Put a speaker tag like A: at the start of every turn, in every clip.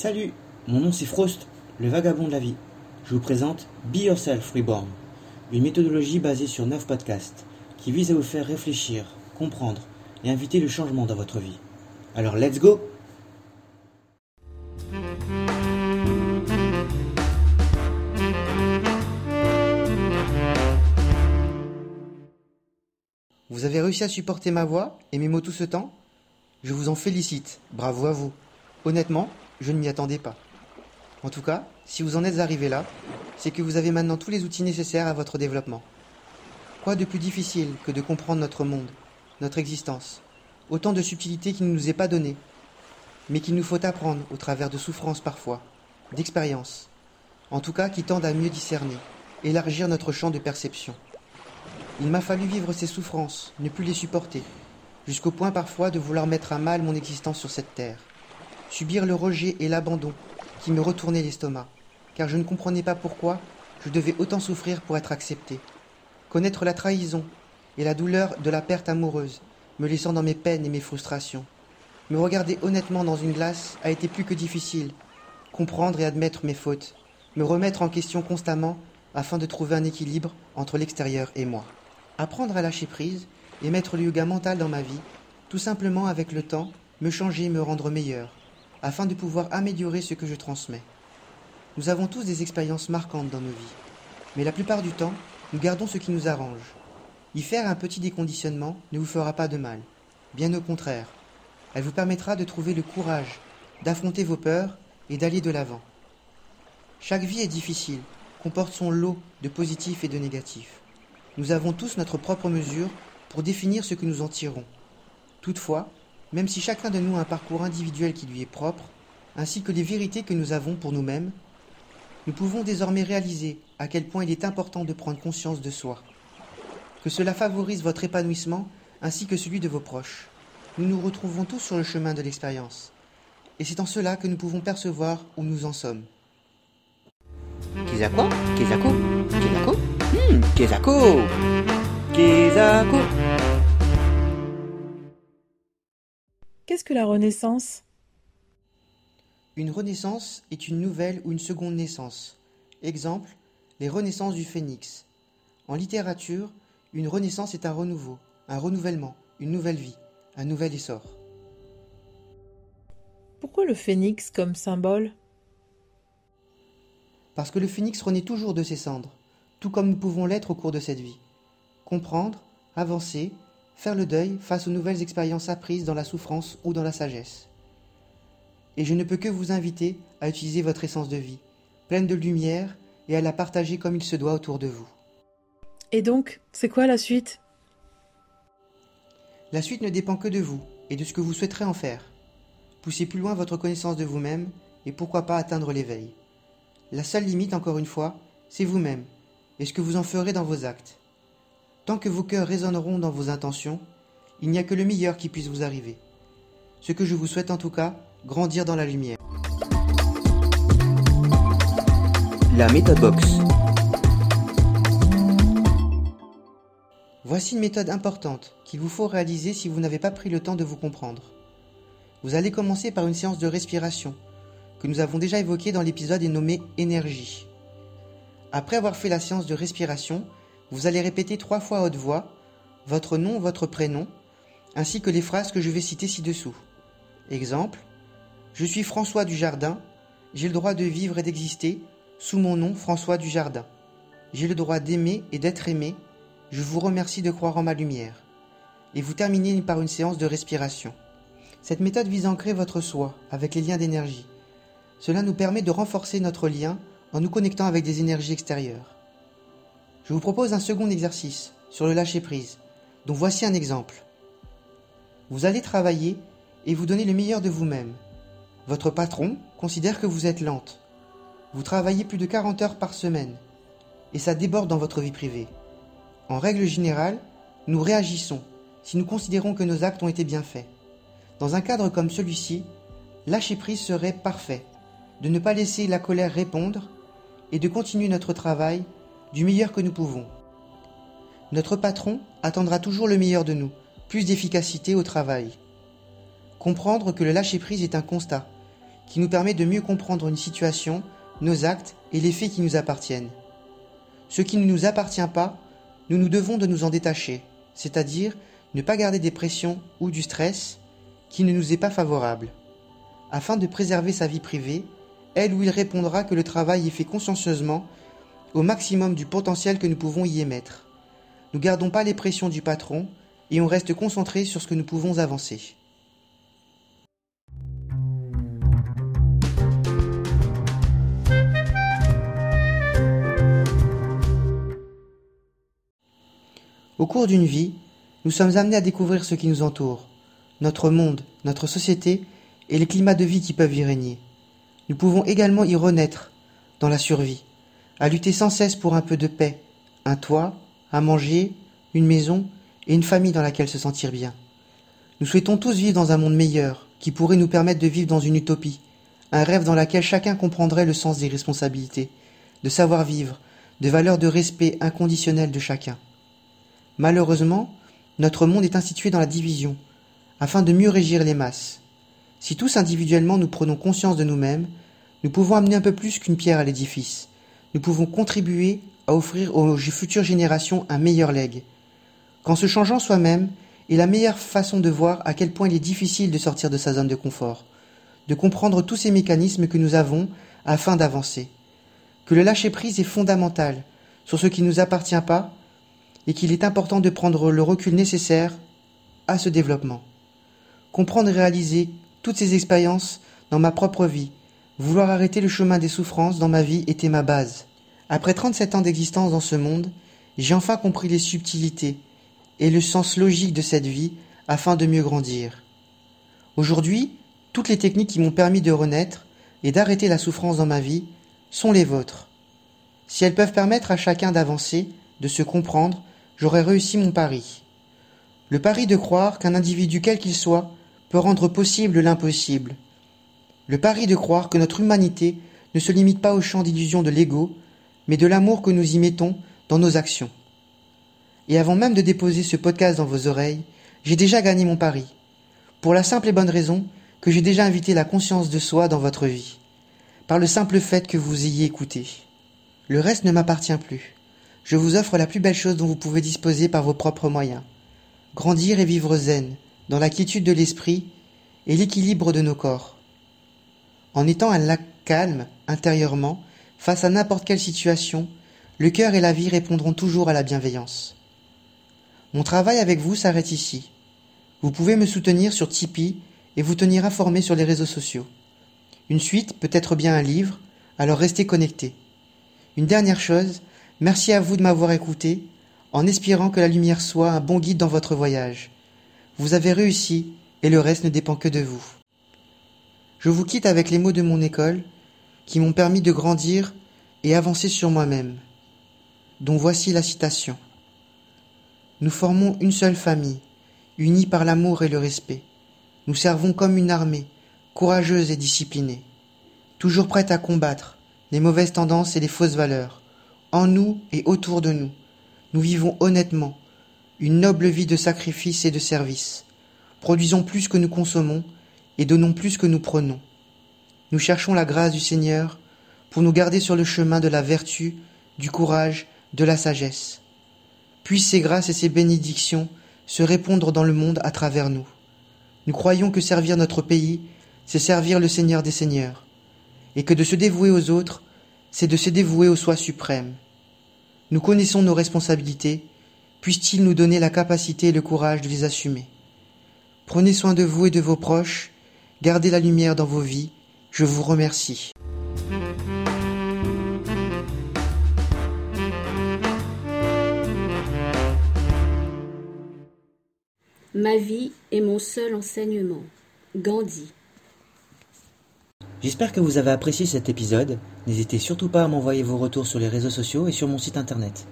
A: Salut, mon nom c'est Frost, le vagabond de la vie. Je vous présente Be Yourself Reborn, une méthodologie basée sur 9 podcasts qui vise à vous faire réfléchir, comprendre et inviter le changement dans votre vie. Alors let's go Vous avez réussi à supporter ma voix et mes mots tout ce temps? Je vous en félicite, bravo à vous. Honnêtement, je ne m'y attendais pas. En tout cas, si vous en êtes arrivé là, c'est que vous avez maintenant tous les outils nécessaires à votre développement. Quoi de plus difficile que de comprendre notre monde, notre existence, autant de subtilités qui ne nous est pas données, mais qu'il nous faut apprendre au travers de souffrances parfois, d'expériences, en tout cas qui tendent à mieux discerner, élargir notre champ de perception. Il m'a fallu vivre ces souffrances, ne plus les supporter, jusqu'au point parfois de vouloir mettre à mal mon existence sur cette terre subir le rejet et l'abandon qui me retournaient l'estomac, car je ne comprenais pas pourquoi je devais autant souffrir pour être accepté. Connaître la trahison et la douleur de la perte amoureuse, me laissant dans mes peines et mes frustrations. Me regarder honnêtement dans une glace a été plus que difficile. Comprendre et admettre mes fautes, me remettre en question constamment afin de trouver un équilibre entre l'extérieur et moi. Apprendre à lâcher prise et mettre le yoga mental dans ma vie, tout simplement avec le temps, me changer et me rendre meilleur, afin de pouvoir améliorer ce que je transmets. Nous avons tous des expériences marquantes dans nos vies, mais la plupart du temps, nous gardons ce qui nous arrange. Y faire un petit déconditionnement ne vous fera pas de mal, bien au contraire. Elle vous permettra de trouver le courage, d'affronter vos peurs et d'aller de l'avant. Chaque vie est difficile, comporte son lot de positifs et de négatifs. Nous avons tous notre propre mesure pour définir ce que nous en tirons. Toutefois, même si chacun de nous a un parcours individuel qui lui est propre, ainsi que les vérités que nous avons pour nous-mêmes, nous pouvons désormais réaliser à quel point il est important de prendre conscience de soi, que cela favorise votre épanouissement ainsi que celui de vos proches. Nous nous retrouvons tous sur le chemin de l'expérience, et c'est en cela que nous pouvons percevoir où nous en sommes.
B: Kezako Kezako Kezako Hmm,
C: Qu'est-ce que la Renaissance?
A: Une renaissance est une nouvelle ou une seconde naissance. Exemple, les renaissances du phénix. En littérature, une renaissance est un renouveau, un renouvellement, une nouvelle vie, un nouvel essor.
C: Pourquoi le phénix comme symbole?
A: Parce que le phénix renaît toujours de ses cendres, tout comme nous pouvons l'être au cours de cette vie. Comprendre, avancer, faire le deuil face aux nouvelles expériences apprises dans la souffrance ou dans la sagesse. Et je ne peux que vous inviter à utiliser votre essence de vie, pleine de lumière, et à la partager comme il se doit autour de vous.
C: Et donc, c'est quoi la suite?
A: La suite ne dépend que de vous et de ce que vous souhaiterez en faire. Poussez plus loin votre connaissance de vous-même et pourquoi pas atteindre l'éveil. La seule limite, encore une fois, c'est vous-même et ce que vous en ferez dans vos actes. Tant que vos cœurs résonneront dans vos intentions, il n'y a que le meilleur qui puisse vous arriver. Ce que je vous souhaite en tout cas, grandir dans la lumière.
B: La méthode box.
A: Voici une méthode importante qu'il vous faut réaliser si vous n'avez pas pris le temps de vous comprendre. Vous allez commencer par une séance de respiration que nous avons déjà évoquée dans l'épisode et nommé énergie. Après avoir fait la séance de respiration, vous allez répéter trois fois à haute voix votre nom, votre prénom, ainsi que les phrases que je vais citer ci-dessous. Exemple Je suis François Dujardin, j'ai le droit de vivre et d'exister sous mon nom François Dujardin. J'ai le droit d'aimer et d'être aimé, je vous remercie de croire en ma lumière. Et vous terminez par une séance de respiration. Cette méthode vise à ancrer votre soi avec les liens d'énergie. Cela nous permet de renforcer notre lien en nous connectant avec des énergies extérieures. Je vous propose un second exercice sur le lâcher-prise, dont voici un exemple. Vous allez travailler et vous donner le meilleur de vous-même. Votre patron considère que vous êtes lente. Vous travaillez plus de 40 heures par semaine et ça déborde dans votre vie privée. En règle générale, nous réagissons si nous considérons que nos actes ont été bien faits. Dans un cadre comme celui-ci, lâcher prise serait parfait, de ne pas laisser la colère répondre et de continuer notre travail du meilleur que nous pouvons. Notre patron attendra toujours le meilleur de nous, plus d'efficacité au travail. Comprendre que le lâcher-prise est un constat, qui nous permet de mieux comprendre une situation, nos actes et les faits qui nous appartiennent. Ce qui ne nous appartient pas, nous nous devons de nous en détacher, c'est-à-dire ne pas garder des pressions ou du stress qui ne nous est pas favorable. Afin de préserver sa vie privée, elle ou il répondra que le travail est fait consciencieusement au maximum du potentiel que nous pouvons y émettre. Nous gardons pas les pressions du patron et on reste concentré sur ce que nous pouvons avancer. Au cours d'une vie, nous sommes amenés à découvrir ce qui nous entoure, notre monde, notre société et les climats de vie qui peuvent y régner. Nous pouvons également y renaître dans la survie, à lutter sans cesse pour un peu de paix, un toit, à manger, une maison et une famille dans laquelle se sentir bien. Nous souhaitons tous vivre dans un monde meilleur, qui pourrait nous permettre de vivre dans une utopie, un rêve dans lequel chacun comprendrait le sens des responsabilités, de savoir-vivre, de valeurs de respect inconditionnel de chacun. Malheureusement, notre monde est institué dans la division, afin de mieux régir les masses. Si tous individuellement nous prenons conscience de nous-mêmes, nous pouvons amener un peu plus qu'une pierre à l'édifice. Nous pouvons contribuer à offrir aux futures générations un meilleur legs. Qu'en se changeant soi-même est la meilleure façon de voir à quel point il est difficile de sortir de sa zone de confort, de comprendre tous ces mécanismes que nous avons afin d'avancer. Que le lâcher-prise est fondamental sur ce qui ne nous appartient pas et qu'il est important de prendre le recul nécessaire à ce développement. Comprendre et réaliser toutes ces expériences dans ma propre vie, vouloir arrêter le chemin des souffrances dans ma vie était ma base. Après 37 ans d'existence dans ce monde, j'ai enfin compris les subtilités et le sens logique de cette vie afin de mieux grandir. Aujourd'hui, toutes les techniques qui m'ont permis de renaître et d'arrêter la souffrance dans ma vie sont les vôtres. Si elles peuvent permettre à chacun d'avancer, de se comprendre, j'aurai réussi mon pari. Le pari de croire qu'un individu quel qu'il soit peut rendre possible l'impossible. Le pari de croire que notre humanité ne se limite pas au champ d'illusion de l'ego, mais de l'amour que nous y mettons dans nos actions. Et avant même de déposer ce podcast dans vos oreilles, j'ai déjà gagné mon pari. Pour la simple et bonne raison que j'ai déjà invité la conscience de soi dans votre vie. Par le simple fait que vous ayez écouté. Le reste ne m'appartient plus je vous offre la plus belle chose dont vous pouvez disposer par vos propres moyens. Grandir et vivre zen, dans la quiétude de l'esprit et l'équilibre de nos corps. En étant un lac calme, intérieurement, face à n'importe quelle situation, le cœur et la vie répondront toujours à la bienveillance. Mon travail avec vous s'arrête ici. Vous pouvez me soutenir sur Tipeee et vous tenir informé sur les réseaux sociaux. Une suite peut être bien un livre, alors restez connectés. Une dernière chose, Merci à vous de m'avoir écouté, en espérant que la lumière soit un bon guide dans votre voyage. Vous avez réussi, et le reste ne dépend que de vous. Je vous quitte avec les mots de mon école, qui m'ont permis de grandir et avancer sur moi-même, dont voici la citation. Nous formons une seule famille, unie par l'amour et le respect. Nous servons comme une armée, courageuse et disciplinée, toujours prête à combattre les mauvaises tendances et les fausses valeurs en nous et autour de nous. Nous vivons honnêtement une noble vie de sacrifice et de service. Produisons plus que nous consommons et donnons plus que nous prenons. Nous cherchons la grâce du Seigneur pour nous garder sur le chemin de la vertu, du courage, de la sagesse. Puissent ces grâces et ces bénédictions se répondre dans le monde à travers nous. Nous croyons que servir notre pays, c'est servir le Seigneur des Seigneurs, et que de se dévouer aux autres, c'est de se dévouer au soi suprême. Nous connaissons nos responsabilités, puisse-t-il nous donner la capacité et le courage de les assumer. Prenez soin de vous et de vos proches, gardez la lumière dans vos vies, je vous remercie.
D: Ma vie est mon seul enseignement. Gandhi.
B: J'espère que vous avez apprécié cet épisode. N'hésitez surtout pas à m'envoyer vos retours sur les réseaux sociaux et sur mon site internet.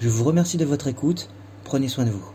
B: Je vous remercie de votre écoute. Prenez soin de vous.